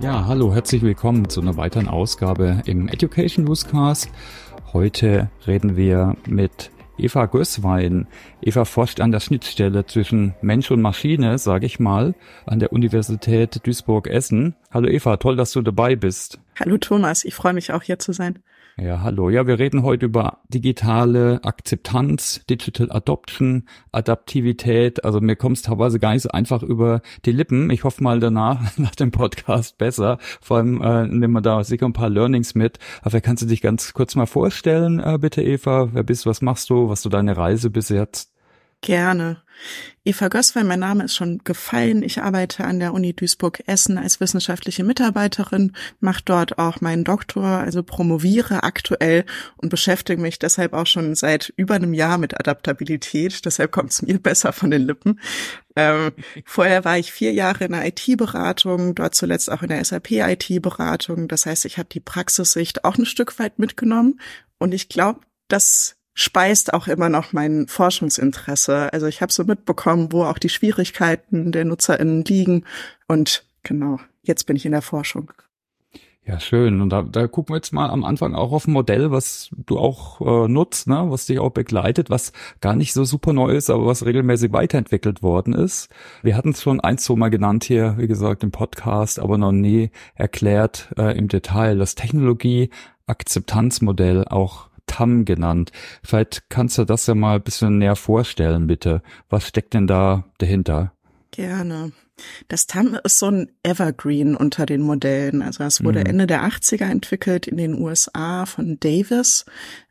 Ja, hallo, herzlich willkommen zu einer weiteren Ausgabe im Education Newscast. Heute reden wir mit Eva Gößwein. Eva forscht an der Schnittstelle zwischen Mensch und Maschine, sage ich mal, an der Universität Duisburg-Essen. Hallo Eva, toll, dass du dabei bist. Hallo Thomas, ich freue mich auch hier zu sein. Ja, hallo. Ja, wir reden heute über digitale Akzeptanz, Digital Adoption, Adaptivität. Also mir kommt es teilweise gar nicht so einfach über die Lippen. Ich hoffe mal danach, nach dem Podcast besser. Vor allem äh, nehmen wir da sicher ein paar Learnings mit. Aber kannst du dich ganz kurz mal vorstellen, äh, bitte Eva? Wer bist du, was machst du, was du deine Reise bis jetzt? Gerne. Eva Gößwein, mein Name ist schon gefallen. Ich arbeite an der Uni Duisburg-Essen als wissenschaftliche Mitarbeiterin, mache dort auch meinen Doktor, also promoviere aktuell und beschäftige mich deshalb auch schon seit über einem Jahr mit Adaptabilität. Deshalb kommt es mir besser von den Lippen. Ähm, vorher war ich vier Jahre in der IT-Beratung, dort zuletzt auch in der SAP-IT-Beratung. Das heißt, ich habe die Praxissicht auch ein Stück weit mitgenommen und ich glaube, dass speist auch immer noch mein Forschungsinteresse. Also ich habe so mitbekommen, wo auch die Schwierigkeiten der NutzerInnen liegen. Und genau, jetzt bin ich in der Forschung. Ja, schön. Und da, da gucken wir jetzt mal am Anfang auch auf ein Modell, was du auch äh, nutzt, ne? was dich auch begleitet, was gar nicht so super neu ist, aber was regelmäßig weiterentwickelt worden ist. Wir hatten es schon ein, zwei Mal genannt hier, wie gesagt, im Podcast, aber noch nie erklärt äh, im Detail. Das Technologie-Akzeptanzmodell auch TAM genannt. Vielleicht kannst du das ja mal ein bisschen näher vorstellen, bitte. Was steckt denn da dahinter? Gerne. Das TAM ist so ein Evergreen unter den Modellen. Also es wurde mhm. Ende der 80er entwickelt in den USA von Davis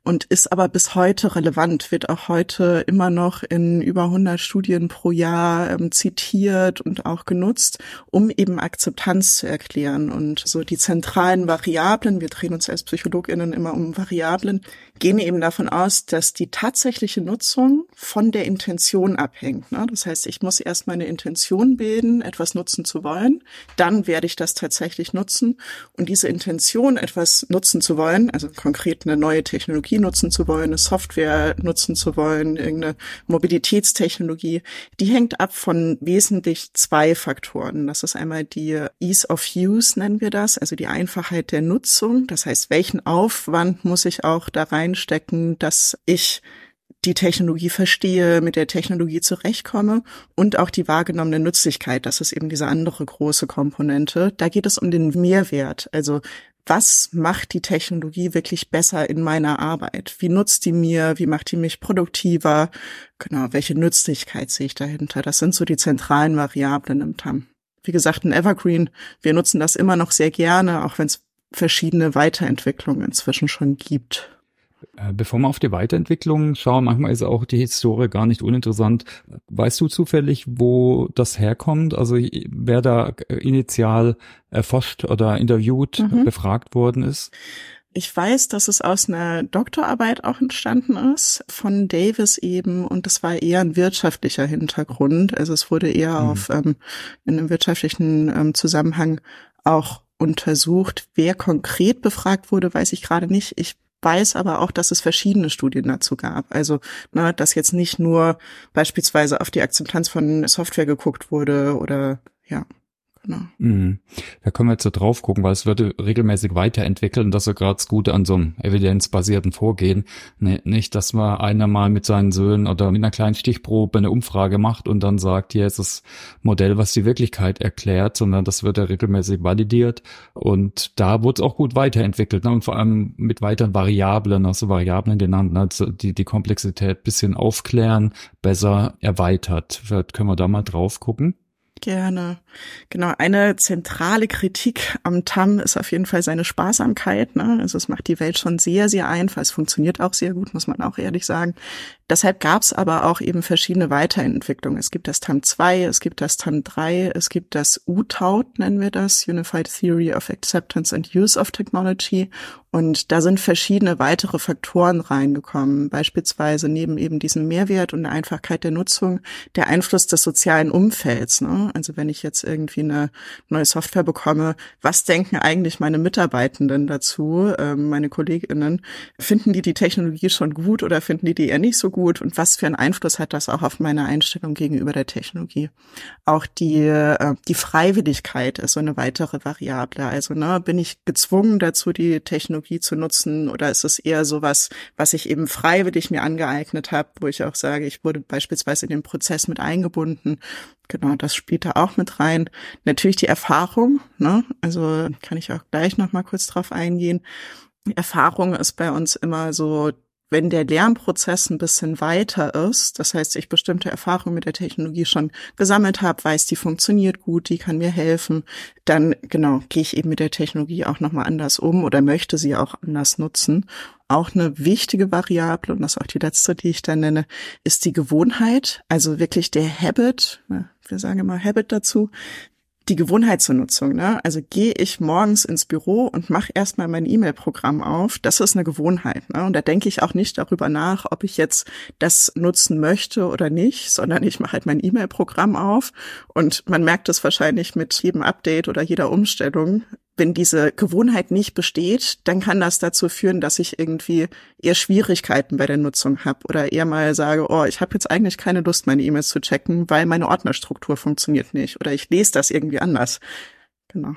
und ist aber bis heute relevant, wird auch heute immer noch in über 100 Studien pro Jahr ähm, zitiert und auch genutzt, um eben Akzeptanz zu erklären. Und so die zentralen Variablen, wir drehen uns als PsychologInnen immer um Variablen, gehen eben davon aus, dass die tatsächliche Nutzung von der Intention abhängt. Ne? Das heißt, ich muss erst meine Intention bilden, etwas nutzen zu wollen, dann werde ich das tatsächlich nutzen. Und diese Intention, etwas nutzen zu wollen, also konkret eine neue Technologie nutzen zu wollen, eine Software nutzen zu wollen, irgendeine Mobilitätstechnologie, die hängt ab von wesentlich zwei Faktoren. Das ist einmal die Ease of Use, nennen wir das, also die Einfachheit der Nutzung. Das heißt, welchen Aufwand muss ich auch da reinstecken, dass ich die Technologie verstehe, mit der Technologie zurechtkomme und auch die wahrgenommene Nützlichkeit. Das ist eben diese andere große Komponente. Da geht es um den Mehrwert. Also was macht die Technologie wirklich besser in meiner Arbeit? Wie nutzt die mir? Wie macht die mich produktiver? Genau, welche Nützlichkeit sehe ich dahinter? Das sind so die zentralen Variablen im TAM. Wie gesagt, ein Evergreen. Wir nutzen das immer noch sehr gerne, auch wenn es verschiedene Weiterentwicklungen inzwischen schon gibt. Äh, bevor wir auf die Weiterentwicklung schauen, manchmal ist auch die Historie gar nicht uninteressant. Weißt du zufällig, wo das herkommt? Also wer da initial erforscht oder interviewt, mhm. befragt worden ist? Ich weiß, dass es aus einer Doktorarbeit auch entstanden ist, von Davis eben, und das war eher ein wirtschaftlicher Hintergrund. Also es wurde eher mhm. auf ähm, in einem wirtschaftlichen ähm, Zusammenhang auch untersucht. Wer konkret befragt wurde, weiß ich gerade nicht. Ich weiß aber auch, dass es verschiedene Studien dazu gab. Also, ne, dass jetzt nicht nur beispielsweise auf die Akzeptanz von Software geguckt wurde oder ja. Genau. Mhm. Da können wir jetzt so drauf gucken, weil es wird regelmäßig weiterentwickelt und das ist gerade Gute an so einem evidenzbasierten Vorgehen. Nee, nicht, dass man einer mal mit seinen Söhnen oder mit einer kleinen Stichprobe eine Umfrage macht und dann sagt, hier ist das Modell, was die Wirklichkeit erklärt, sondern das wird ja regelmäßig validiert und da wurde es auch gut weiterentwickelt ne? und vor allem mit weiteren Variablen, also Variablen genannt, ne? also die die Komplexität bisschen aufklären, besser erweitert. Vielleicht können wir da mal drauf gucken. Gerne. Genau, eine zentrale Kritik am TAM ist auf jeden Fall seine Sparsamkeit. Ne? Also es macht die Welt schon sehr, sehr einfach. Es funktioniert auch sehr gut, muss man auch ehrlich sagen. Deshalb gab es aber auch eben verschiedene Weiterentwicklungen. Es gibt das TAM 2, es gibt das TAM 3, es gibt das UTAUT, nennen wir das, Unified Theory of Acceptance and Use of Technology. Und da sind verschiedene weitere Faktoren reingekommen, beispielsweise neben eben diesem Mehrwert und der Einfachkeit der Nutzung, der Einfluss des sozialen Umfelds. Ne? Also wenn ich jetzt irgendwie eine neue Software bekomme, was denken eigentlich meine Mitarbeitenden dazu, äh, meine KollegInnen? Finden die die Technologie schon gut oder finden die die eher nicht so gut? Gut und was für einen Einfluss hat das auch auf meine Einstellung gegenüber der Technologie. Auch die, äh, die Freiwilligkeit ist so eine weitere Variable. Also ne, bin ich gezwungen dazu, die Technologie zu nutzen oder ist es eher sowas, was ich eben freiwillig mir angeeignet habe, wo ich auch sage, ich wurde beispielsweise in den Prozess mit eingebunden. Genau, das spielt da auch mit rein. Natürlich die Erfahrung, ne? Also kann ich auch gleich noch mal kurz drauf eingehen. Erfahrung ist bei uns immer so wenn der Lernprozess ein bisschen weiter ist, das heißt, ich bestimmte Erfahrungen mit der Technologie schon gesammelt habe, weiß, die funktioniert gut, die kann mir helfen, dann genau gehe ich eben mit der Technologie auch nochmal anders um oder möchte sie auch anders nutzen. Auch eine wichtige Variable, und das ist auch die letzte, die ich da nenne, ist die Gewohnheit, also wirklich der Habit, wir sagen immer Habit dazu, die Gewohnheit zur Nutzung. Ne? Also gehe ich morgens ins Büro und mache erstmal mein E-Mail-Programm auf. Das ist eine Gewohnheit. Ne? Und da denke ich auch nicht darüber nach, ob ich jetzt das nutzen möchte oder nicht, sondern ich mache halt mein E-Mail-Programm auf. Und man merkt es wahrscheinlich mit jedem Update oder jeder Umstellung, wenn diese Gewohnheit nicht besteht, dann kann das dazu führen, dass ich irgendwie eher Schwierigkeiten bei der Nutzung habe oder eher mal sage, oh, ich habe jetzt eigentlich keine Lust, meine E-Mails zu checken, weil meine Ordnerstruktur funktioniert nicht oder ich lese das irgendwie anders. Genau.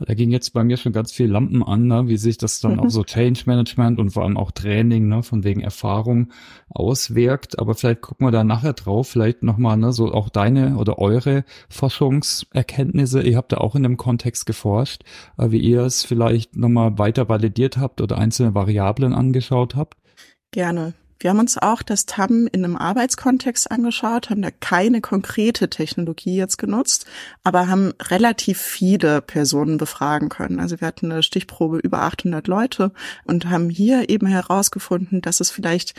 Da ging jetzt bei mir schon ganz viel Lampen an, ne, wie sich das dann mhm. auf so Change Management und vor allem auch Training, ne, von wegen Erfahrung auswirkt. Aber vielleicht gucken wir da nachher drauf, vielleicht nochmal, ne, so auch deine oder eure Forschungserkenntnisse. Ihr habt da auch in dem Kontext geforscht, äh, wie ihr es vielleicht nochmal weiter validiert habt oder einzelne Variablen angeschaut habt. Gerne. Wir haben uns auch das TAM in einem Arbeitskontext angeschaut, haben da keine konkrete Technologie jetzt genutzt, aber haben relativ viele Personen befragen können. Also wir hatten eine Stichprobe über 800 Leute und haben hier eben herausgefunden, dass es vielleicht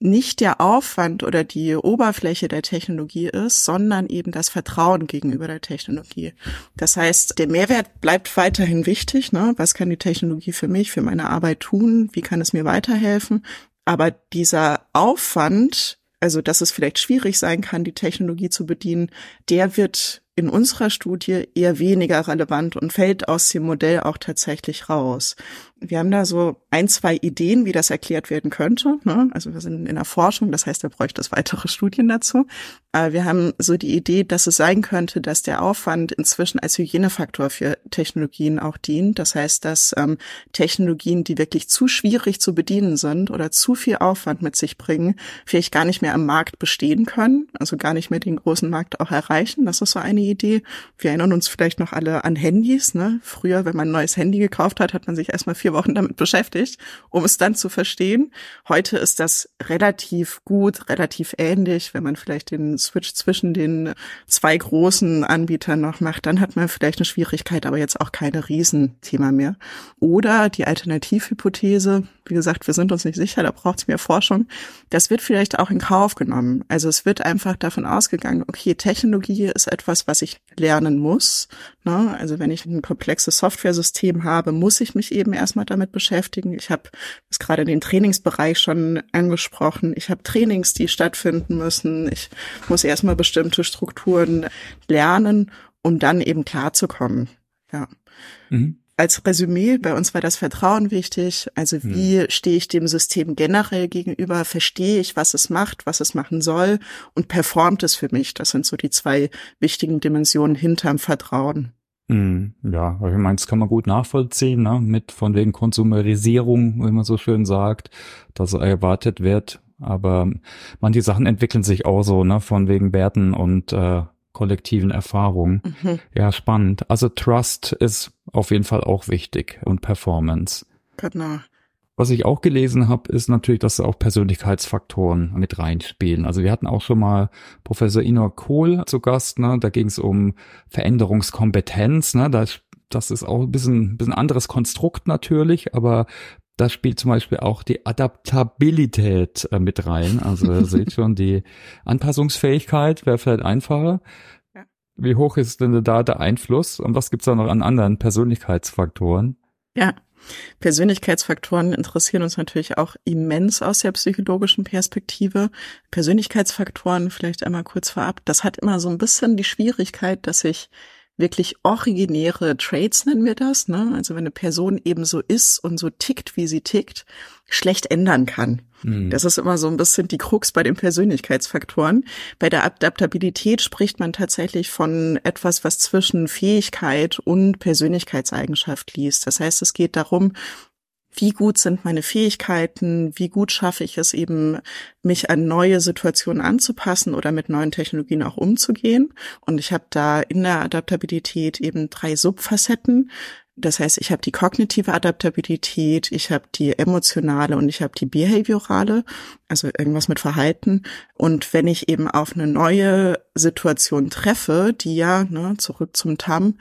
nicht der Aufwand oder die Oberfläche der Technologie ist, sondern eben das Vertrauen gegenüber der Technologie. Das heißt, der Mehrwert bleibt weiterhin wichtig. Ne? Was kann die Technologie für mich, für meine Arbeit tun? Wie kann es mir weiterhelfen? Aber dieser Aufwand, also dass es vielleicht schwierig sein kann, die Technologie zu bedienen, der wird in unserer Studie eher weniger relevant und fällt aus dem Modell auch tatsächlich raus. Wir haben da so ein, zwei Ideen, wie das erklärt werden könnte. Ne? Also wir sind in der Forschung, das heißt, da bräuchte es weitere Studien dazu. Aber wir haben so die Idee, dass es sein könnte, dass der Aufwand inzwischen als Hygienefaktor für Technologien auch dient. Das heißt, dass ähm, Technologien, die wirklich zu schwierig zu bedienen sind oder zu viel Aufwand mit sich bringen, vielleicht gar nicht mehr am Markt bestehen können, also gar nicht mehr den großen Markt auch erreichen. Das ist so eine Idee. Wir erinnern uns vielleicht noch alle an Handys. Ne? Früher, wenn man ein neues Handy gekauft hat, hat man sich erstmal vier Wochen damit beschäftigt, um es dann zu verstehen. Heute ist das relativ gut, relativ ähnlich. Wenn man vielleicht den Switch zwischen den zwei großen Anbietern noch macht, dann hat man vielleicht eine Schwierigkeit, aber jetzt auch keine Riesenthema mehr. Oder die Alternativhypothese, wie gesagt, wir sind uns nicht sicher, da braucht es mehr Forschung. Das wird vielleicht auch in Kauf genommen. Also es wird einfach davon ausgegangen, okay, Technologie ist etwas, was ich lernen muss. Ne? Also wenn ich ein komplexes Softwaresystem habe, muss ich mich eben erstmal damit beschäftigen. Ich habe das gerade den Trainingsbereich schon angesprochen. Ich habe Trainings, die stattfinden müssen. Ich muss erstmal bestimmte Strukturen lernen, um dann eben klarzukommen. Ja. Mhm als Resümee, bei uns war das Vertrauen wichtig. Also hm. wie hm. stehe ich dem System generell gegenüber? Verstehe ich, was es macht, was es machen soll und performt es für mich? Das sind so die zwei wichtigen Dimensionen hinterm Vertrauen. Hm, ja, ich meine, das kann man gut nachvollziehen, ne? mit von wegen Konsumerisierung, wie man so schön sagt, dass erwartet wird. Aber manche Sachen entwickeln sich auch so, ne, von wegen Werten und äh, kollektiven Erfahrung. Mhm. Ja, spannend. Also Trust ist auf jeden Fall auch wichtig und Performance. Genau. Was ich auch gelesen habe, ist natürlich, dass auch Persönlichkeitsfaktoren mit reinspielen. Also wir hatten auch schon mal Professor Inor Kohl zu Gast, ne? da ging es um Veränderungskompetenz. Ne? Das, das ist auch ein bisschen, bisschen anderes Konstrukt natürlich, aber da spielt zum Beispiel auch die Adaptabilität äh, mit rein. Also ihr seht schon, die Anpassungsfähigkeit wäre vielleicht einfacher. Ja. Wie hoch ist denn da der Einfluss und was gibt's da noch an anderen Persönlichkeitsfaktoren? Ja, Persönlichkeitsfaktoren interessieren uns natürlich auch immens aus der psychologischen Perspektive. Persönlichkeitsfaktoren vielleicht einmal kurz vorab. Das hat immer so ein bisschen die Schwierigkeit, dass sich wirklich originäre Traits nennen wir das, ne? Also wenn eine Person eben so ist und so tickt, wie sie tickt, schlecht ändern kann. Mhm. Das ist immer so ein bisschen die Krux bei den Persönlichkeitsfaktoren. Bei der Adaptabilität spricht man tatsächlich von etwas, was zwischen Fähigkeit und Persönlichkeitseigenschaft liest. Das heißt, es geht darum, wie gut sind meine Fähigkeiten, wie gut schaffe ich es eben, mich an neue Situationen anzupassen oder mit neuen Technologien auch umzugehen. Und ich habe da in der Adaptabilität eben drei Subfacetten. Das heißt, ich habe die kognitive Adaptabilität, ich habe die emotionale und ich habe die behaviorale, also irgendwas mit Verhalten. Und wenn ich eben auf eine neue Situation treffe, die ja, ne, zurück zum TAM,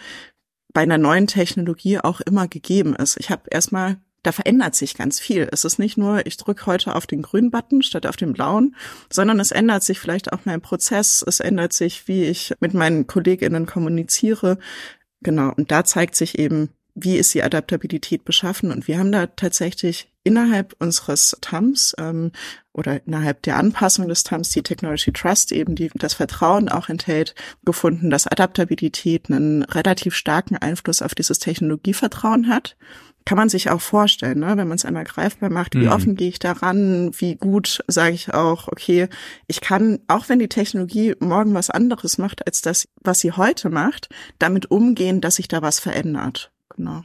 bei einer neuen Technologie auch immer gegeben ist. Ich habe erstmal da verändert sich ganz viel. Es ist nicht nur, ich drücke heute auf den grünen Button statt auf den blauen, sondern es ändert sich vielleicht auch mein Prozess, es ändert sich, wie ich mit meinen KollegInnen kommuniziere. Genau, und da zeigt sich eben, wie ist die Adaptabilität beschaffen. Und wir haben da tatsächlich innerhalb unseres TAMs ähm, oder innerhalb der Anpassung des TAMs die Technology Trust eben, die das Vertrauen auch enthält, gefunden, dass Adaptabilität einen relativ starken Einfluss auf dieses Technologievertrauen hat kann man sich auch vorstellen, ne? wenn man es einmal greifbar macht, wie mhm. offen gehe ich daran, wie gut sage ich auch, okay, ich kann, auch wenn die Technologie morgen was anderes macht als das, was sie heute macht, damit umgehen, dass sich da was verändert. Genau.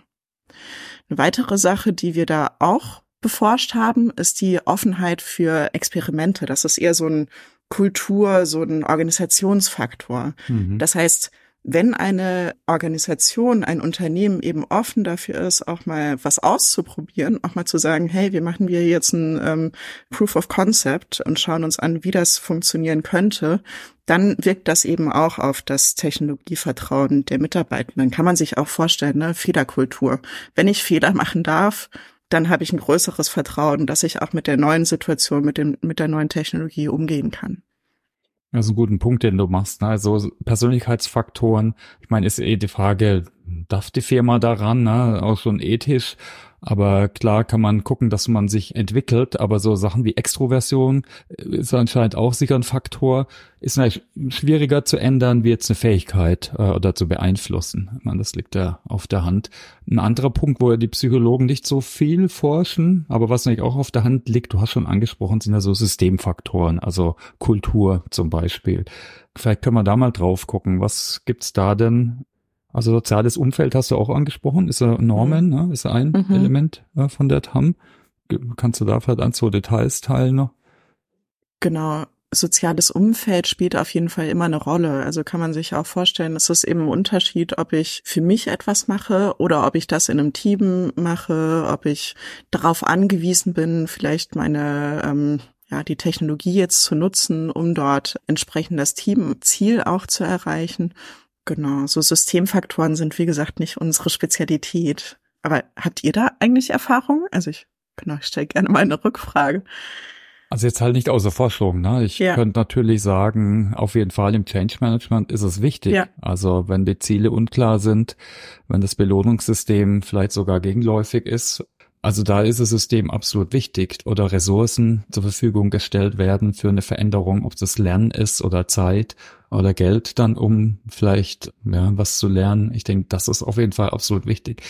Eine weitere Sache, die wir da auch beforscht haben, ist die Offenheit für Experimente. Das ist eher so ein Kultur, so ein Organisationsfaktor. Mhm. Das heißt, wenn eine Organisation, ein Unternehmen eben offen dafür ist, auch mal was auszuprobieren, auch mal zu sagen, hey, wir machen wir jetzt ein ähm, Proof of Concept und schauen uns an, wie das funktionieren könnte, dann wirkt das eben auch auf das Technologievertrauen der Mitarbeitenden. Kann man sich auch vorstellen, ne? Fehlerkultur. Wenn ich Fehler machen darf, dann habe ich ein größeres Vertrauen, dass ich auch mit der neuen Situation, mit dem, mit der neuen Technologie umgehen kann. Das ist ein guter Punkt, den du machst. Ne? Also Persönlichkeitsfaktoren, ich meine, ist eh die Frage, darf die Firma daran, ne? auch schon ethisch, aber klar kann man gucken, dass man sich entwickelt, aber so Sachen wie Extroversion ist anscheinend auch sicher ein Faktor. Ist natürlich schwieriger zu ändern, wie jetzt eine Fähigkeit äh, oder zu beeinflussen. Ich meine, das liegt ja auf der Hand. Ein anderer Punkt, wo ja die Psychologen nicht so viel forschen, aber was natürlich auch auf der Hand liegt, du hast schon angesprochen, sind ja so Systemfaktoren, also Kultur zum Beispiel. Vielleicht können wir da mal drauf gucken. Was gibt's da denn also soziales Umfeld hast du auch angesprochen, ist er Norman, mhm. ne? ist er ein mhm. Element äh, von der TAM. Kannst du da vielleicht an so Details teilen noch? Genau. Soziales Umfeld spielt auf jeden Fall immer eine Rolle. Also kann man sich auch vorstellen, es ist eben ein Unterschied, ob ich für mich etwas mache oder ob ich das in einem Team mache, ob ich darauf angewiesen bin, vielleicht meine ähm, ja, die Technologie jetzt zu nutzen, um dort entsprechend das Teamziel auch zu erreichen. Genau, so Systemfaktoren sind wie gesagt nicht unsere Spezialität. Aber habt ihr da eigentlich Erfahrung? Also ich, genau, ich stelle gerne mal eine Rückfrage. Also jetzt halt nicht außer Forschung, ne? Ich ja. könnte natürlich sagen, auf jeden Fall im Change Management ist es wichtig. Ja. Also wenn die Ziele unklar sind, wenn das Belohnungssystem vielleicht sogar gegenläufig ist, also da ist das System absolut wichtig oder Ressourcen zur Verfügung gestellt werden für eine Veränderung, ob das Lernen ist oder Zeit oder Geld dann, um vielleicht ja, was zu lernen. Ich denke, das ist auf jeden Fall absolut wichtig.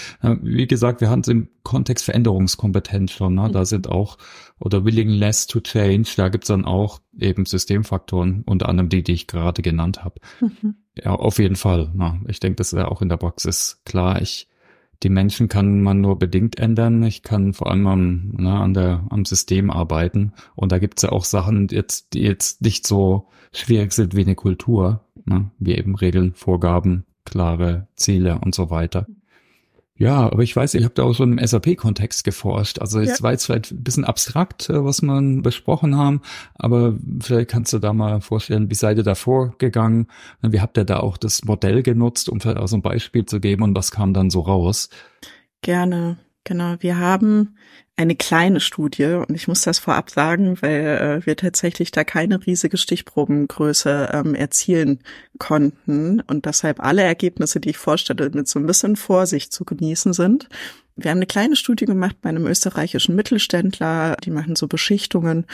Wie gesagt, wir haben es im Kontext Veränderungskompetenz schon. Ne? Da sind auch, oder Willingness to Change, da gibt's dann auch eben Systemfaktoren, unter anderem die, die ich gerade genannt habe. Mhm. Ja, auf jeden Fall. Ne? Ich denke, das wäre auch in der Praxis klar. Ich die Menschen kann man nur bedingt ändern. Ich kann vor allem am, ne, an der, am System arbeiten. Und da gibt's ja auch Sachen, jetzt, die jetzt nicht so schwierig sind wie eine Kultur, ne? wie eben Regeln, Vorgaben, klare Ziele und so weiter. Ja, aber ich weiß, ihr habt auch schon im SAP-Kontext geforscht. Also jetzt ja. war jetzt vielleicht ein bisschen abstrakt, äh, was man besprochen haben, aber vielleicht kannst du da mal vorstellen, wie seid ihr da vorgegangen? Wie habt ihr da auch das Modell genutzt, um vielleicht auch so ein Beispiel zu geben und was kam dann so raus? Gerne. Genau, wir haben eine kleine Studie und ich muss das vorab sagen, weil äh, wir tatsächlich da keine riesige Stichprobengröße ähm, erzielen konnten und deshalb alle Ergebnisse, die ich vorstelle, mit so ein bisschen Vorsicht zu genießen sind. Wir haben eine kleine Studie gemacht bei einem österreichischen Mittelständler, die machen so Beschichtungen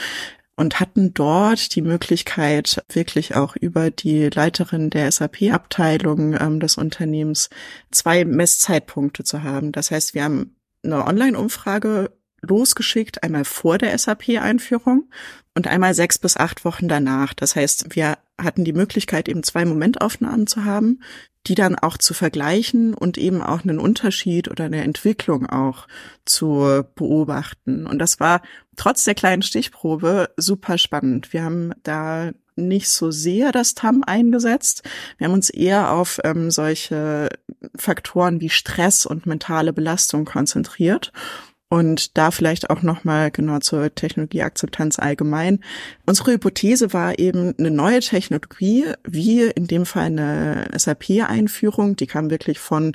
und hatten dort die Möglichkeit, wirklich auch über die Leiterin der SAP-Abteilung ähm, des Unternehmens zwei Messzeitpunkte zu haben. Das heißt, wir haben eine Online-Umfrage losgeschickt, einmal vor der SAP-Einführung und einmal sechs bis acht Wochen danach. Das heißt, wir hatten die Möglichkeit, eben zwei Momentaufnahmen zu haben, die dann auch zu vergleichen und eben auch einen Unterschied oder eine Entwicklung auch zu beobachten. Und das war trotz der kleinen Stichprobe super spannend. Wir haben da nicht so sehr das TAM eingesetzt. Wir haben uns eher auf ähm, solche Faktoren wie Stress und mentale Belastung konzentriert und da vielleicht auch nochmal genau zur Technologieakzeptanz allgemein. Unsere Hypothese war eben eine neue Technologie, wie in dem Fall eine SAP-Einführung, die kam wirklich von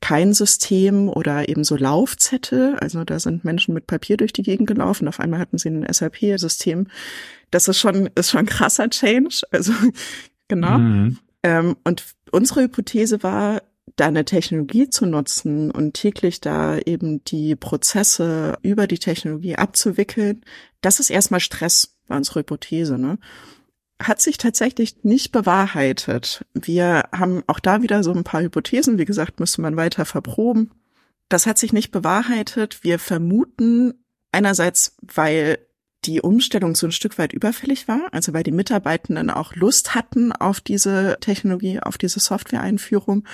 kein System oder eben so Laufzettel. Also da sind Menschen mit Papier durch die Gegend gelaufen. Auf einmal hatten sie ein SAP-System. Das ist schon, ist schon ein krasser Change. Also, genau. Mhm. Ähm, und unsere Hypothese war, da eine Technologie zu nutzen und täglich da eben die Prozesse über die Technologie abzuwickeln, das ist erstmal Stress, war unsere Hypothese, ne? Hat sich tatsächlich nicht bewahrheitet. Wir haben auch da wieder so ein paar Hypothesen, wie gesagt, müsste man weiter verproben. Das hat sich nicht bewahrheitet. Wir vermuten einerseits, weil die Umstellung so ein Stück weit überfällig war, also weil die Mitarbeitenden auch Lust hatten auf diese Technologie, auf diese Software-Einführung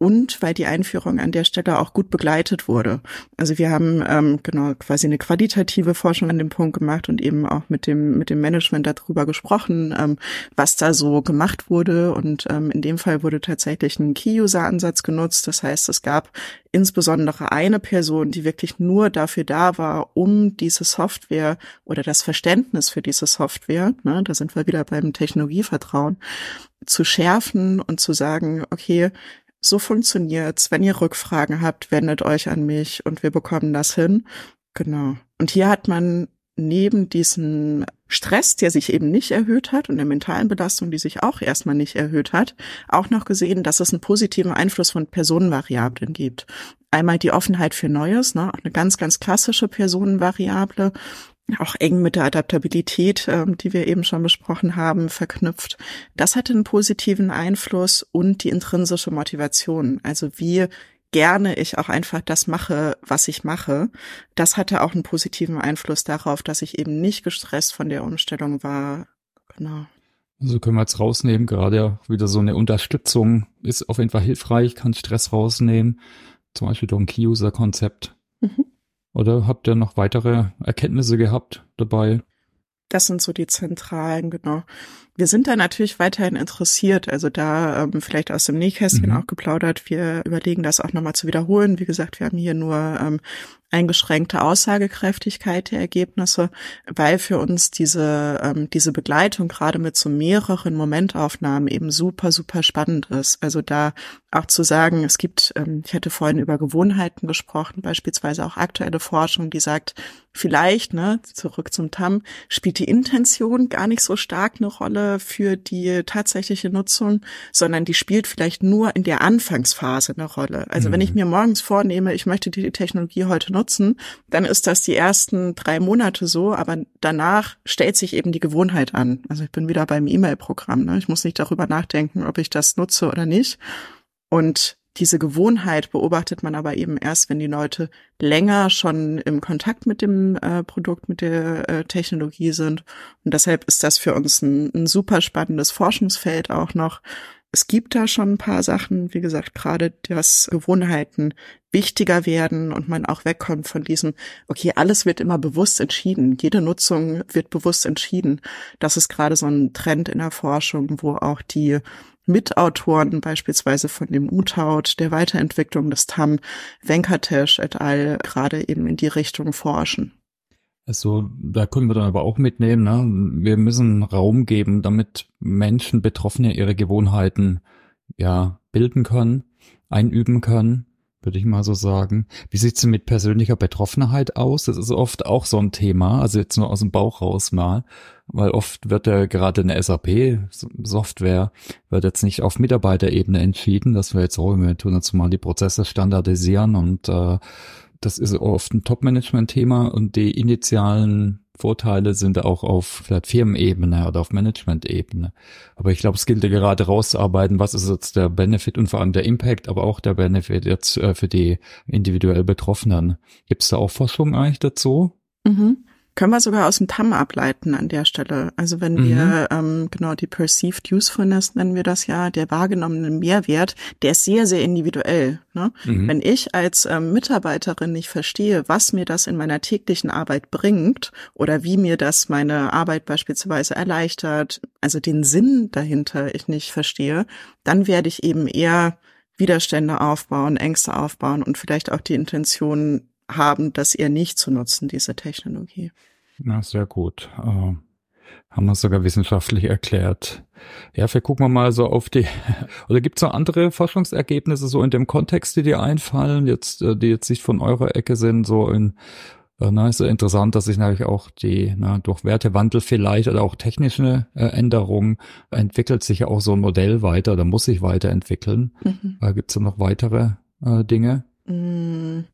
und weil die Einführung an der Stelle auch gut begleitet wurde. Also wir haben ähm, genau quasi eine qualitative Forschung an dem Punkt gemacht und eben auch mit dem mit dem Management darüber gesprochen, ähm, was da so gemacht wurde. Und ähm, in dem Fall wurde tatsächlich ein Key-User-Ansatz genutzt. Das heißt, es gab insbesondere eine Person, die wirklich nur dafür da war, um diese Software oder das Verständnis für diese Software, ne, da sind wir wieder beim Technologievertrauen, zu schärfen und zu sagen, okay, so funktioniert's. Wenn ihr Rückfragen habt, wendet euch an mich und wir bekommen das hin. Genau. Und hier hat man neben diesem Stress, der sich eben nicht erhöht hat und der mentalen Belastung, die sich auch erstmal nicht erhöht hat, auch noch gesehen, dass es einen positiven Einfluss von Personenvariablen gibt. Einmal die Offenheit für Neues, ne, auch eine ganz, ganz klassische Personenvariable auch eng mit der Adaptabilität, ähm, die wir eben schon besprochen haben, verknüpft. Das hatte einen positiven Einfluss und die intrinsische Motivation. Also wie gerne ich auch einfach das mache, was ich mache. Das hatte auch einen positiven Einfluss darauf, dass ich eben nicht gestresst von der Umstellung war. Genau. Also können wir jetzt rausnehmen, gerade ja wieder so eine Unterstützung ist auf jeden Fall hilfreich, kann Stress rausnehmen, zum Beispiel durch ein Key-User-Konzept. Mhm. Oder habt ihr noch weitere Erkenntnisse gehabt dabei? Das sind so die zentralen, genau. Wir sind da natürlich weiterhin interessiert, also da ähm, vielleicht aus dem Nähkästchen mhm. auch geplaudert. Wir überlegen das auch nochmal zu wiederholen. Wie gesagt, wir haben hier nur ähm, eingeschränkte Aussagekräftigkeit der Ergebnisse, weil für uns diese, ähm, diese Begleitung gerade mit so mehreren Momentaufnahmen eben super, super spannend ist. Also da auch zu sagen, es gibt, ähm, ich hatte vorhin über Gewohnheiten gesprochen, beispielsweise auch aktuelle Forschung, die sagt, vielleicht, ne, zurück zum TAM, spielt die Intention gar nicht so stark eine Rolle für die tatsächliche Nutzung, sondern die spielt vielleicht nur in der Anfangsphase eine Rolle. Also mhm. wenn ich mhm. mir morgens vornehme, ich möchte die Technologie heute nutzen, dann ist das die ersten drei Monate so, aber danach stellt sich eben die Gewohnheit an. Also ich bin wieder beim E-Mail-Programm. Ne? Ich muss nicht darüber nachdenken, ob ich das nutze oder nicht. Und diese Gewohnheit beobachtet man aber eben erst, wenn die Leute länger schon im Kontakt mit dem äh, Produkt, mit der äh, Technologie sind. Und deshalb ist das für uns ein, ein super spannendes Forschungsfeld auch noch. Es gibt da schon ein paar Sachen, wie gesagt, gerade dass Gewohnheiten wichtiger werden und man auch wegkommt von diesem, okay, alles wird immer bewusst entschieden, jede Nutzung wird bewusst entschieden. Das ist gerade so ein Trend in der Forschung, wo auch die Mitautoren beispielsweise von dem UTAUT, der Weiterentwicklung des TAM, Venkatesh et al. gerade eben in die Richtung forschen. Also da können wir dann aber auch mitnehmen, ne? wir müssen Raum geben, damit Menschen, Betroffene ihre Gewohnheiten ja bilden können, einüben können würde ich mal so sagen. Wie sieht's denn mit persönlicher Betroffenheit aus? Das ist oft auch so ein Thema, also jetzt nur aus dem Bauch raus mal, weil oft wird ja gerade eine SAP-Software wird jetzt nicht auf Mitarbeiterebene entschieden, dass wir jetzt, oh, wir tun jetzt mal die Prozesse standardisieren und äh, das ist oft ein Top-Management-Thema und die initialen Vorteile sind auch auf vielleicht Firmenebene oder auf Management-Ebene. Aber ich glaube, es gilt ja gerade rauszuarbeiten, was ist jetzt der Benefit und vor allem der Impact, aber auch der Benefit jetzt äh, für die individuell Betroffenen. Gibt es da auch Forschung eigentlich dazu? Mhm. Können wir sogar aus dem TAM ableiten an der Stelle. Also wenn mhm. wir ähm, genau die Perceived Usefulness nennen wir das ja, der wahrgenommene Mehrwert, der ist sehr, sehr individuell. Ne? Mhm. Wenn ich als ähm, Mitarbeiterin nicht verstehe, was mir das in meiner täglichen Arbeit bringt oder wie mir das meine Arbeit beispielsweise erleichtert, also den Sinn dahinter ich nicht verstehe, dann werde ich eben eher Widerstände aufbauen, Ängste aufbauen und vielleicht auch die Intention haben, das eher nicht zu nutzen, diese Technologie. Na, sehr gut. Äh, haben wir sogar wissenschaftlich erklärt. Ja, wir gucken mal so auf die, oder gibt es noch andere Forschungsergebnisse so in dem Kontext, die dir einfallen, jetzt, äh, die jetzt nicht von eurer Ecke sind, so in, äh, na, ist ja interessant, dass sich natürlich auch die, na, durch Wertewandel vielleicht oder auch technische Änderungen entwickelt sich ja auch so ein Modell weiter oder muss sich weiterentwickeln. Mhm. Äh, gibt es da noch weitere äh, Dinge? Mhm.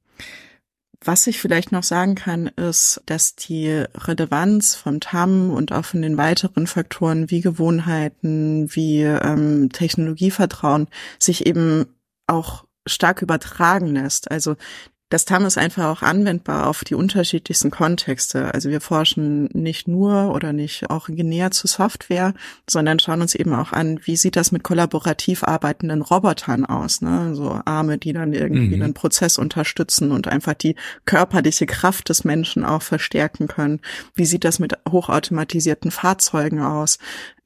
Was ich vielleicht noch sagen kann, ist, dass die Relevanz vom TAM und auch von den weiteren Faktoren wie Gewohnheiten, wie ähm, Technologievertrauen sich eben auch stark übertragen lässt. Also das TAM ist einfach auch anwendbar auf die unterschiedlichsten Kontexte. Also wir forschen nicht nur oder nicht originär zu Software, sondern schauen uns eben auch an, wie sieht das mit kollaborativ arbeitenden Robotern aus, ne? So Arme, die dann irgendwie mhm. einen Prozess unterstützen und einfach die körperliche Kraft des Menschen auch verstärken können. Wie sieht das mit hochautomatisierten Fahrzeugen aus?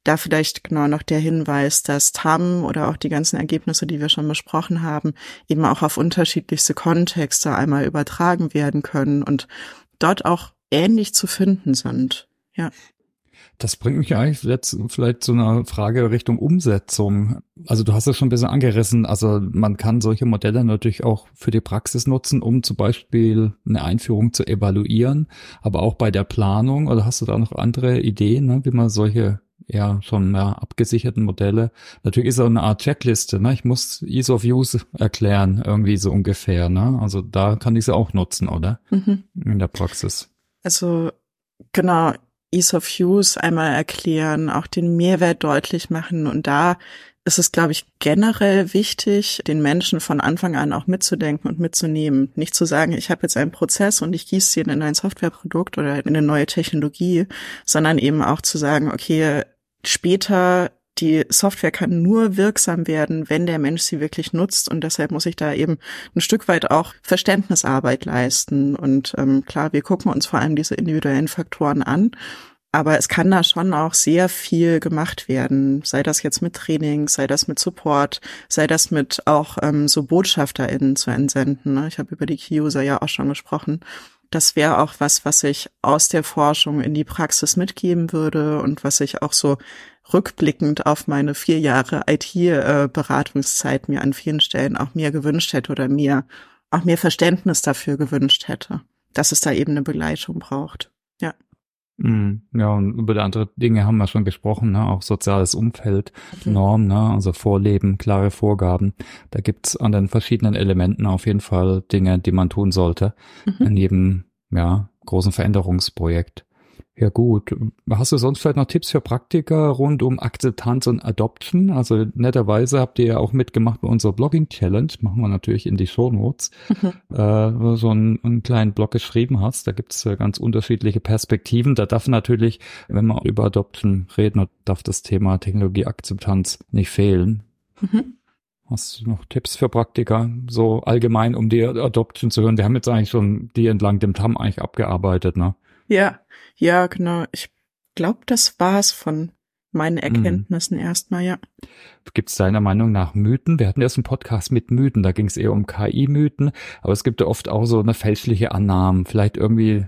Da vielleicht genau noch der Hinweis, dass TAM oder auch die ganzen Ergebnisse, die wir schon besprochen haben, eben auch auf unterschiedlichste Kontexte einmal übertragen werden können und dort auch ähnlich zu finden sind. Ja. Das bringt mich eigentlich jetzt vielleicht zu einer Frage Richtung Umsetzung. Also du hast es schon ein bisschen angerissen. Also man kann solche Modelle natürlich auch für die Praxis nutzen, um zum Beispiel eine Einführung zu evaluieren, aber auch bei der Planung. Oder hast du da noch andere Ideen, ne, wie man solche ja schon ja, abgesicherten Modelle. Natürlich ist auch eine Art Checkliste, ne? Ich muss Ease of Use erklären, irgendwie so ungefähr, ne? Also da kann ich sie auch nutzen, oder? Mhm. In der Praxis. Also genau, Ease of Use einmal erklären, auch den Mehrwert deutlich machen und da ist es, glaube ich, generell wichtig, den Menschen von Anfang an auch mitzudenken und mitzunehmen. Nicht zu sagen, ich habe jetzt einen Prozess und ich gieße ihn in ein Softwareprodukt oder in eine neue Technologie, sondern eben auch zu sagen, okay, später die Software kann nur wirksam werden, wenn der Mensch sie wirklich nutzt und deshalb muss ich da eben ein Stück weit auch Verständnisarbeit leisten. Und ähm, klar, wir gucken uns vor allem diese individuellen Faktoren an, aber es kann da schon auch sehr viel gemacht werden, sei das jetzt mit Training, sei das mit Support, sei das mit auch ähm, so BotschafterInnen zu entsenden. Ne? Ich habe über die Key-User ja auch schon gesprochen das wäre auch was, was ich aus der Forschung in die Praxis mitgeben würde und was ich auch so rückblickend auf meine vier Jahre IT-Beratungszeit mir an vielen Stellen auch mehr gewünscht hätte oder mir auch mehr Verständnis dafür gewünscht hätte, dass es da eben eine Begleitung braucht. Ja. Mhm. Ja, und über andere Dinge haben wir schon gesprochen, ne? auch soziales Umfeld, mhm. Norm, ne? also Vorleben, klare Vorgaben. Da gibt's an den verschiedenen Elementen auf jeden Fall Dinge, die man tun sollte mhm. in jedem ja, großen Veränderungsprojekt. Ja gut. Hast du sonst vielleicht noch Tipps für Praktiker rund um Akzeptanz und Adoption? Also netterweise habt ihr ja auch mitgemacht bei unserer Blogging Challenge, machen wir natürlich in die Show Notes, mhm. äh, so einen, einen, kleinen Blog geschrieben hast. Da gibt es äh, ganz unterschiedliche Perspektiven. Da darf natürlich, wenn wir über Adoption reden, darf das Thema Technologieakzeptanz nicht fehlen. Mhm. Hast du noch Tipps für Praktiker, so allgemein, um die Adoption zu hören? Wir haben jetzt eigentlich schon die entlang dem TAM eigentlich abgearbeitet, ne? Ja, ja, genau. Ich glaube, das war's von meinen mhm. Erkenntnissen mhm. erstmal, ja. Gibt es deiner Meinung nach Mythen? Wir hatten erst einen Podcast mit Mythen, da ging es eher um KI-Mythen, aber es gibt ja oft auch so eine fälschliche Annahmen, vielleicht irgendwie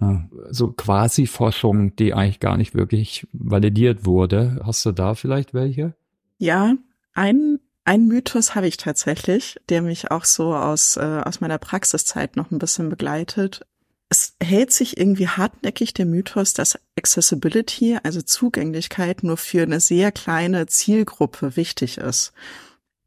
ja, so quasi Forschung, die eigentlich gar nicht wirklich validiert wurde. Hast du da vielleicht welche? Ja, ein ein Mythos habe ich tatsächlich, der mich auch so aus, äh, aus meiner Praxiszeit noch ein bisschen begleitet es hält sich irgendwie hartnäckig der Mythos, dass Accessibility, also Zugänglichkeit, nur für eine sehr kleine Zielgruppe wichtig ist.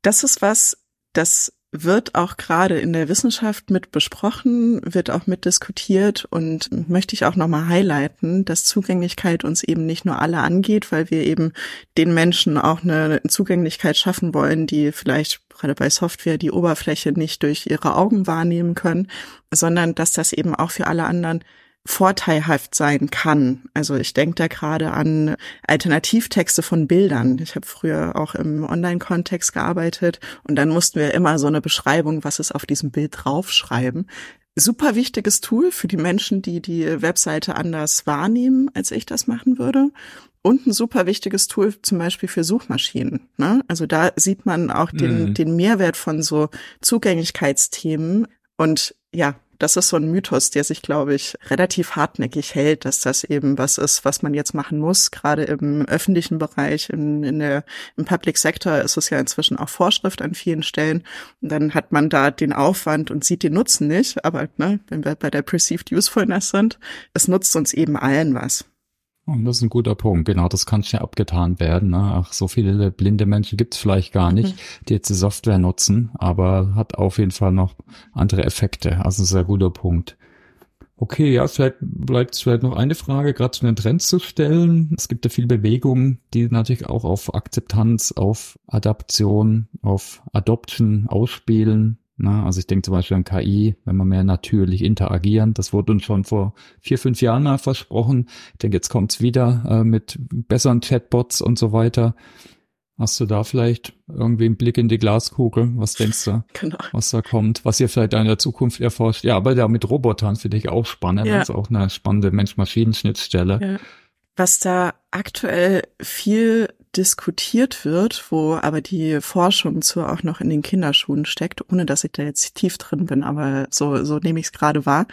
Das ist was, das wird auch gerade in der Wissenschaft mit besprochen, wird auch mit diskutiert und möchte ich auch nochmal highlighten, dass Zugänglichkeit uns eben nicht nur alle angeht, weil wir eben den Menschen auch eine Zugänglichkeit schaffen wollen, die vielleicht gerade bei Software die Oberfläche nicht durch ihre Augen wahrnehmen können, sondern dass das eben auch für alle anderen vorteilhaft sein kann. Also ich denke da gerade an Alternativtexte von Bildern. Ich habe früher auch im Online-Kontext gearbeitet und dann mussten wir immer so eine Beschreibung, was ist auf diesem Bild draufschreiben. Super wichtiges Tool für die Menschen, die die Webseite anders wahrnehmen, als ich das machen würde. Und ein super wichtiges Tool zum Beispiel für Suchmaschinen. Ne? Also da sieht man auch den, mhm. den Mehrwert von so Zugänglichkeitsthemen. Und ja, das ist so ein Mythos, der sich, glaube ich, relativ hartnäckig hält, dass das eben was ist, was man jetzt machen muss. Gerade im öffentlichen Bereich, in, in der, im Public Sector ist es ja inzwischen auch Vorschrift an vielen Stellen. Und dann hat man da den Aufwand und sieht den Nutzen nicht. Aber ne, wenn wir bei der Perceived Usefulness sind, es nutzt uns eben allen was. Und das ist ein guter Punkt. Genau, das kann schnell abgetan werden. Ne? Ach, so viele blinde Menschen gibt es vielleicht gar nicht, mhm. die jetzt die Software nutzen, aber hat auf jeden Fall noch andere Effekte. Also ein sehr guter Punkt. Okay, ja, vielleicht bleibt vielleicht noch eine Frage, gerade zu den Trends zu stellen. Es gibt ja viel Bewegung, die natürlich auch auf Akzeptanz, auf Adaption, auf Adoption ausspielen. Na, also ich denke zum Beispiel an KI, wenn wir mehr natürlich interagieren. Das wurde uns schon vor vier, fünf Jahren mal versprochen. Ich denke, jetzt kommt's wieder äh, mit besseren Chatbots und so weiter. Hast du da vielleicht irgendwie einen Blick in die Glaskugel? Was denkst du, genau. was da kommt? Was ihr vielleicht in der Zukunft erforscht? Ja, aber da mit Robotern finde ich auch spannend. Ja. Das ist auch eine spannende Mensch-Maschinen-Schnittstelle. Ja. Was da aktuell viel diskutiert wird, wo aber die Forschung zu auch noch in den Kinderschuhen steckt, ohne dass ich da jetzt tief drin bin, aber so, so nehme ich es gerade wahr,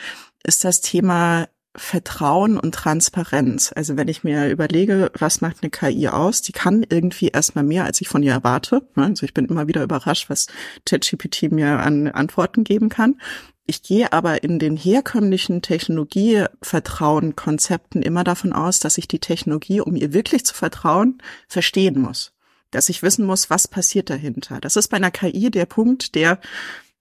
ist das Thema Vertrauen und Transparenz. Also wenn ich mir überlege, was macht eine KI aus, die kann irgendwie erstmal mehr, als ich von ihr erwarte. Also ich bin immer wieder überrascht, was ChatGPT mir an Antworten geben kann. Ich gehe aber in den herkömmlichen Technologievertrauen-Konzepten immer davon aus, dass ich die Technologie, um ihr wirklich zu vertrauen, verstehen muss. Dass ich wissen muss, was passiert dahinter. Das ist bei einer KI der Punkt, der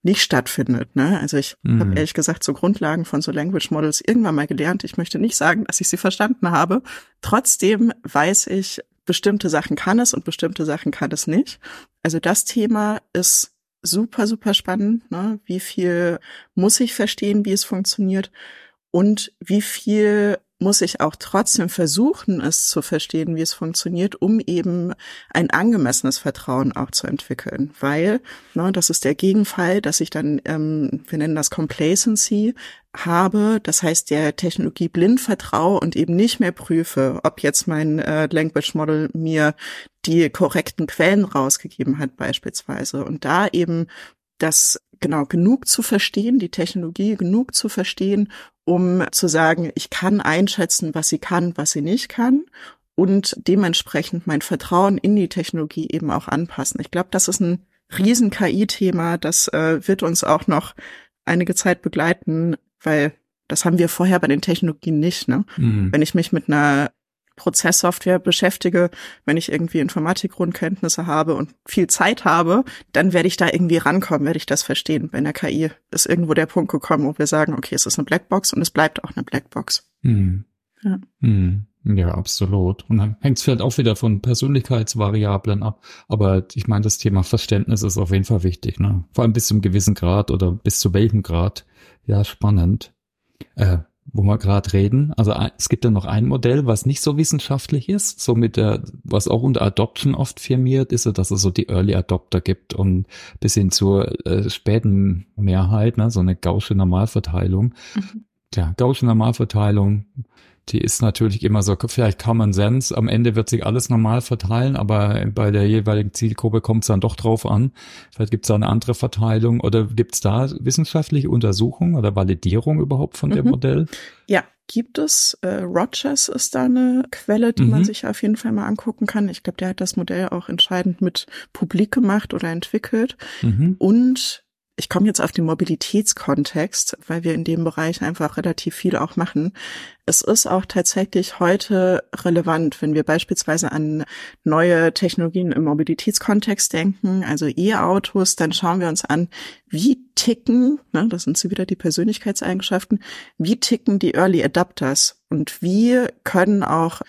nicht stattfindet. Ne? Also ich mhm. habe ehrlich gesagt so Grundlagen von so Language Models irgendwann mal gelernt. Ich möchte nicht sagen, dass ich sie verstanden habe. Trotzdem weiß ich, bestimmte Sachen kann es und bestimmte Sachen kann es nicht. Also das Thema ist super, super spannend. Ne? Wie viel muss ich verstehen, wie es funktioniert und wie viel muss ich auch trotzdem versuchen, es zu verstehen, wie es funktioniert, um eben ein angemessenes Vertrauen auch zu entwickeln. Weil, ne, das ist der Gegenfall, dass ich dann, ähm, wir nennen das Complacency, habe, das heißt der Technologie blind vertraue und eben nicht mehr prüfe, ob jetzt mein äh, Language Model mir die korrekten Quellen rausgegeben hat beispielsweise und da eben das genau genug zu verstehen, die Technologie genug zu verstehen, um zu sagen, ich kann einschätzen, was sie kann, was sie nicht kann und dementsprechend mein Vertrauen in die Technologie eben auch anpassen. Ich glaube, das ist ein riesen KI-Thema, das äh, wird uns auch noch einige Zeit begleiten, weil das haben wir vorher bei den Technologien nicht. Ne? Mhm. Wenn ich mich mit einer Prozesssoftware beschäftige, wenn ich irgendwie Informatikgrundkenntnisse habe und viel Zeit habe, dann werde ich da irgendwie rankommen, werde ich das verstehen. Bei der KI ist irgendwo der Punkt gekommen, wo wir sagen, okay, es ist eine Blackbox und es bleibt auch eine Blackbox. Mhm. Ja. Mhm. Ja, absolut. Und dann hängt es vielleicht auch wieder von Persönlichkeitsvariablen ab. Aber ich meine, das Thema Verständnis ist auf jeden Fall wichtig, ne? Vor allem bis zu einem gewissen Grad oder bis zu welchem Grad. Ja, spannend. Äh, wo wir gerade reden. Also es gibt ja noch ein Modell, was nicht so wissenschaftlich ist, so mit der, was auch unter Adoption oft firmiert, ist ja, dass es so die Early Adopter gibt und bis hin zur äh, späten Mehrheit, ne, so eine gausche Normalverteilung. Mhm. Ja, gausche Normalverteilung die ist natürlich immer so, vielleicht Common Sense, am Ende wird sich alles normal verteilen, aber bei der jeweiligen Zielgruppe kommt es dann doch drauf an. Vielleicht gibt es da eine andere Verteilung oder gibt es da wissenschaftliche Untersuchungen oder Validierung überhaupt von mhm. dem Modell? Ja, gibt es. Äh, Rogers ist da eine Quelle, die mhm. man sich auf jeden Fall mal angucken kann. Ich glaube, der hat das Modell auch entscheidend mit publik gemacht oder entwickelt. Mhm. Und ich komme jetzt auf den Mobilitätskontext, weil wir in dem Bereich einfach relativ viel auch machen. Es ist auch tatsächlich heute relevant, wenn wir beispielsweise an neue Technologien im Mobilitätskontext denken, also E-Autos, dann schauen wir uns an, wie ticken, ne, das sind so wieder die Persönlichkeitseigenschaften, wie ticken die Early Adapters und wie können auch,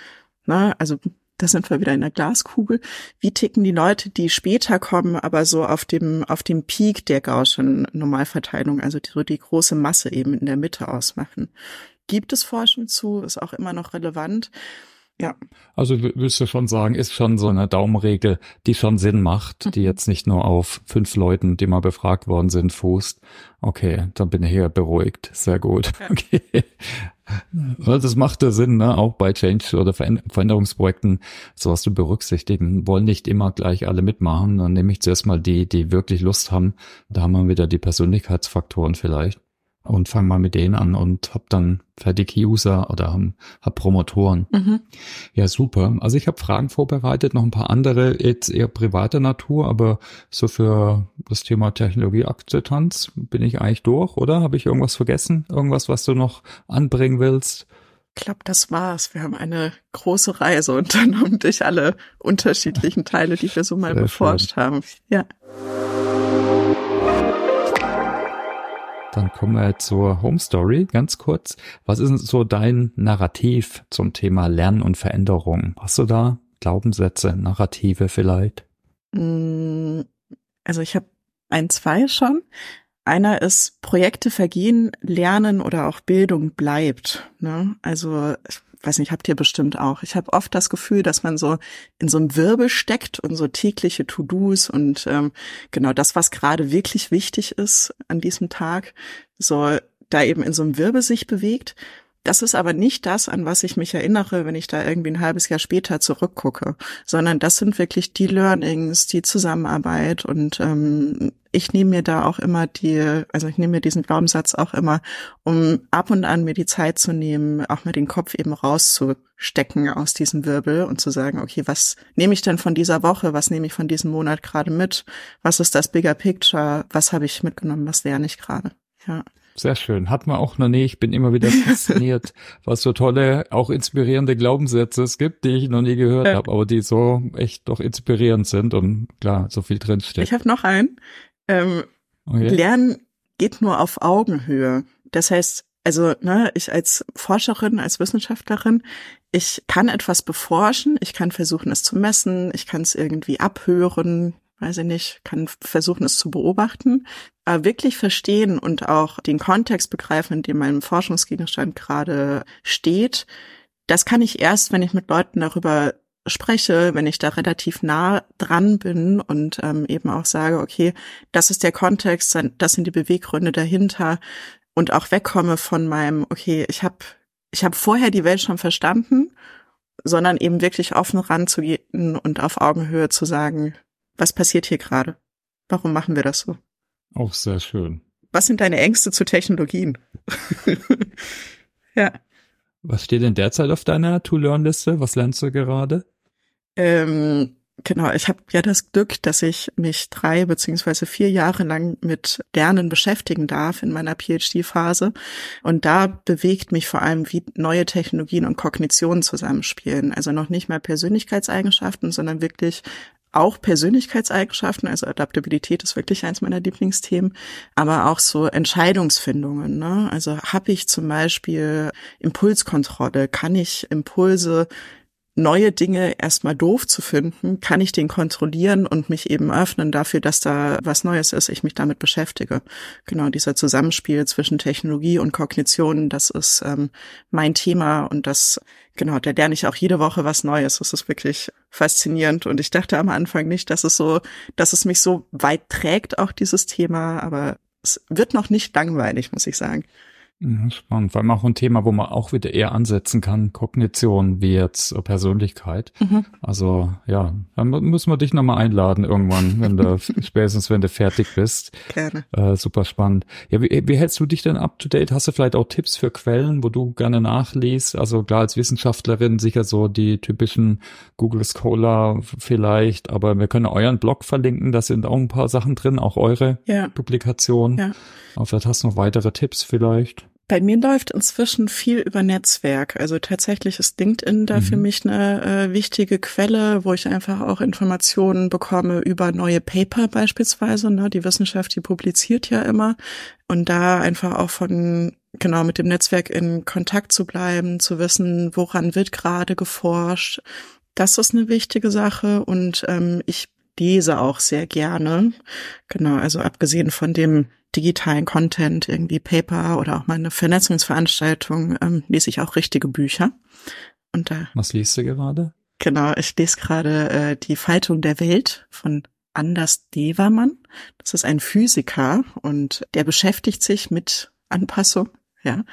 ne, also da sind wir wieder in der Glaskugel. Wie ticken die Leute, die später kommen, aber so auf dem, auf dem Peak der Gaußschen Normalverteilung, also die, so die große Masse eben in der Mitte ausmachen? Gibt es Forschung zu, ist auch immer noch relevant. Ja. Also willst du schon sagen, ist schon so eine Daumenregel, die schon Sinn macht, die mhm. jetzt nicht nur auf fünf Leuten, die mal befragt worden sind, fußt. Okay, dann bin ich hier beruhigt. Sehr gut. Ja. Okay. Das macht ja Sinn, ne? auch bei Change- oder Veränderungsprojekten sowas zu berücksichtigen. Wollen nicht immer gleich alle mitmachen. Dann nehme ich zuerst mal die, die wirklich Lust haben. Da haben wir wieder die Persönlichkeitsfaktoren vielleicht und fange mal mit denen an und habe dann fertig User oder hab, hab Promotoren. Mhm. Ja, super. Also ich habe Fragen vorbereitet, noch ein paar andere, jetzt eher privater Natur, aber so für das Thema Technologieakzeptanz bin ich eigentlich durch, oder? Habe ich irgendwas vergessen? Irgendwas, was du noch anbringen willst? Ich glaube, das war's. Wir haben eine große Reise unternommen durch alle unterschiedlichen Teile, die wir so mal Sehr beforscht schön. haben. Ja. Dann kommen wir zur Home Story ganz kurz. Was ist so dein Narrativ zum Thema Lernen und Veränderung? Hast du da Glaubenssätze, Narrative vielleicht? Mm, also ich habe ein, zwei schon. Einer ist Projekte vergehen, Lernen oder auch Bildung bleibt. Ne? Also weiß nicht, habt ihr bestimmt auch. Ich habe oft das Gefühl, dass man so in so einem Wirbel steckt und so tägliche To-Dos und ähm, genau das, was gerade wirklich wichtig ist an diesem Tag, so da eben in so einem Wirbel sich bewegt. Das ist aber nicht das, an was ich mich erinnere, wenn ich da irgendwie ein halbes Jahr später zurückgucke, sondern das sind wirklich die Learnings, die Zusammenarbeit und ähm, ich nehme mir da auch immer die, also ich nehme mir diesen Glaubenssatz auch immer, um ab und an mir die Zeit zu nehmen, auch mal den Kopf eben rauszustecken aus diesem Wirbel und zu sagen, okay, was nehme ich denn von dieser Woche, was nehme ich von diesem Monat gerade mit, was ist das Bigger Picture, was habe ich mitgenommen, was lerne ich gerade, ja. Sehr schön. Hat man auch noch nie. Ich bin immer wieder fasziniert, was so tolle, auch inspirierende Glaubenssätze es gibt, die ich noch nie gehört ja. habe, aber die so echt doch inspirierend sind und klar, so viel drinsteht. Ich habe noch einen. Ähm, okay. Lernen geht nur auf Augenhöhe. Das heißt, also ne, ich als Forscherin, als Wissenschaftlerin, ich kann etwas beforschen, ich kann versuchen, es zu messen, ich kann es irgendwie abhören, weiß ich nicht, kann versuchen, es zu beobachten, aber wirklich verstehen und auch den Kontext begreifen, in dem mein Forschungsgegenstand gerade steht, das kann ich erst, wenn ich mit Leuten darüber spreche, wenn ich da relativ nah dran bin und ähm, eben auch sage, okay, das ist der Kontext, das sind die Beweggründe dahinter und auch wegkomme von meinem, okay, ich habe ich hab vorher die Welt schon verstanden, sondern eben wirklich offen ranzugehen und auf Augenhöhe zu sagen, was passiert hier gerade? Warum machen wir das so? Auch sehr schön. Was sind deine Ängste zu Technologien? ja. Was steht denn derzeit auf deiner To-Learn-Liste? Was lernst du gerade? Ähm, genau, ich habe ja das Glück, dass ich mich drei beziehungsweise vier Jahre lang mit Lernen beschäftigen darf in meiner PhD-Phase. Und da bewegt mich vor allem, wie neue Technologien und Kognitionen zusammenspielen. Also noch nicht mal Persönlichkeitseigenschaften, sondern wirklich auch Persönlichkeitseigenschaften, also Adaptabilität ist wirklich eins meiner Lieblingsthemen, aber auch so Entscheidungsfindungen. Ne? Also habe ich zum Beispiel Impulskontrolle, kann ich Impulse neue Dinge erstmal doof zu finden, kann ich den kontrollieren und mich eben öffnen dafür, dass da was Neues ist, ich mich damit beschäftige. Genau, dieser Zusammenspiel zwischen Technologie und Kognition, das ist ähm, mein Thema und das, genau, da lerne ich auch jede Woche was Neues. Das ist wirklich faszinierend und ich dachte am Anfang nicht, dass es so, dass es mich so weit trägt, auch dieses Thema, aber es wird noch nicht langweilig, muss ich sagen. Spannend, vor allem auch ein Thema, wo man auch wieder eher ansetzen kann, Kognition wie jetzt Persönlichkeit. Mhm. Also ja, dann müssen wir dich nochmal einladen irgendwann, wenn du spätestens wenn du fertig bist. Gerne. Äh, super spannend. Ja, wie, wie hältst du dich denn up to date? Hast du vielleicht auch Tipps für Quellen, wo du gerne nachliest? Also klar als Wissenschaftlerin sicher so die typischen Google Scholar vielleicht, aber wir können euren Blog verlinken, da sind auch ein paar Sachen drin, auch eure ja. Publikationen. Ja. Aber vielleicht hast du noch weitere Tipps vielleicht. Bei mir läuft inzwischen viel über Netzwerk. Also tatsächlich ist LinkedIn da mhm. für mich eine äh, wichtige Quelle, wo ich einfach auch Informationen bekomme über neue Paper beispielsweise. Ne? Die Wissenschaft, die publiziert ja immer. Und da einfach auch von, genau, mit dem Netzwerk in Kontakt zu bleiben, zu wissen, woran wird gerade geforscht. Das ist eine wichtige Sache. Und ähm, ich lese auch sehr gerne. Genau, also abgesehen von dem digitalen Content, irgendwie Paper oder auch mal eine Vernetzungsveranstaltung, ähm, lese ich auch richtige Bücher. Und da. Was liest du gerade? Genau, ich lese gerade äh, Die Faltung der Welt von Anders Devermann. Das ist ein Physiker und der beschäftigt sich mit Anpassung, ja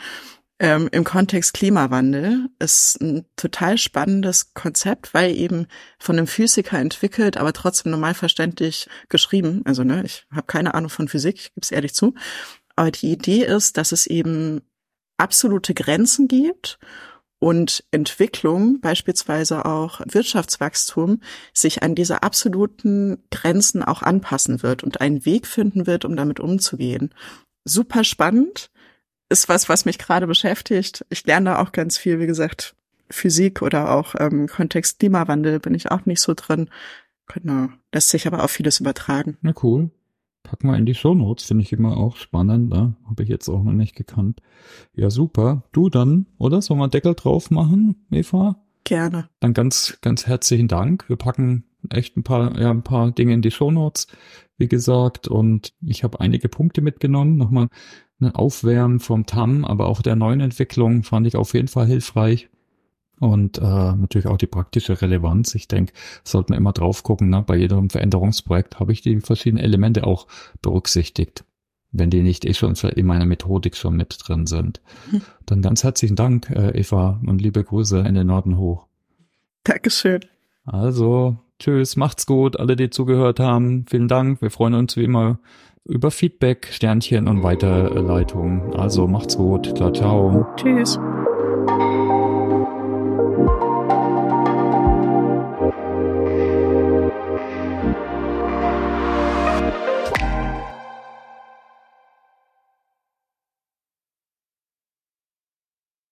ähm, im Kontext Klimawandel ist ein total spannendes Konzept, weil eben von einem Physiker entwickelt, aber trotzdem normal verständlich geschrieben. Also ne, ich habe keine Ahnung von Physik, ich gebe es ehrlich zu. Aber die Idee ist, dass es eben absolute Grenzen gibt und Entwicklung, beispielsweise auch Wirtschaftswachstum, sich an diese absoluten Grenzen auch anpassen wird und einen Weg finden wird, um damit umzugehen. Super spannend ist was, was mich gerade beschäftigt. Ich lerne da auch ganz viel, wie gesagt, Physik oder auch ähm, Kontext Klimawandel bin ich auch nicht so drin. Genau. Lässt sich aber auf vieles übertragen. Na cool. Pack mal in die Show Notes, finde ich immer auch spannend. Ne? habe ich jetzt auch noch nicht gekannt. Ja, super. Du dann, oder? Sollen wir Deckel drauf machen, Eva? Gerne. Dann ganz, ganz herzlichen Dank. Wir packen echt ein paar, ja, ein paar Dinge in die Show Notes, wie gesagt. Und ich habe einige Punkte mitgenommen. Nochmal ein Aufwärmen vom TAM, aber auch der neuen Entwicklung fand ich auf jeden Fall hilfreich. Und äh, natürlich auch die praktische Relevanz. Ich denke, sollten wir immer drauf gucken. Ne? Bei jedem Veränderungsprojekt habe ich die verschiedenen Elemente auch berücksichtigt, wenn die nicht eh schon in meiner Methodik schon mit drin sind. Hm. Dann ganz herzlichen Dank, äh, Eva, und liebe Grüße in den Norden hoch. Dankeschön. Also, tschüss, macht's gut, alle, die zugehört haben. Vielen Dank. Wir freuen uns wie immer über Feedback, Sternchen und Weiterleitungen. Also macht's gut. Ciao, ciao. Tschüss.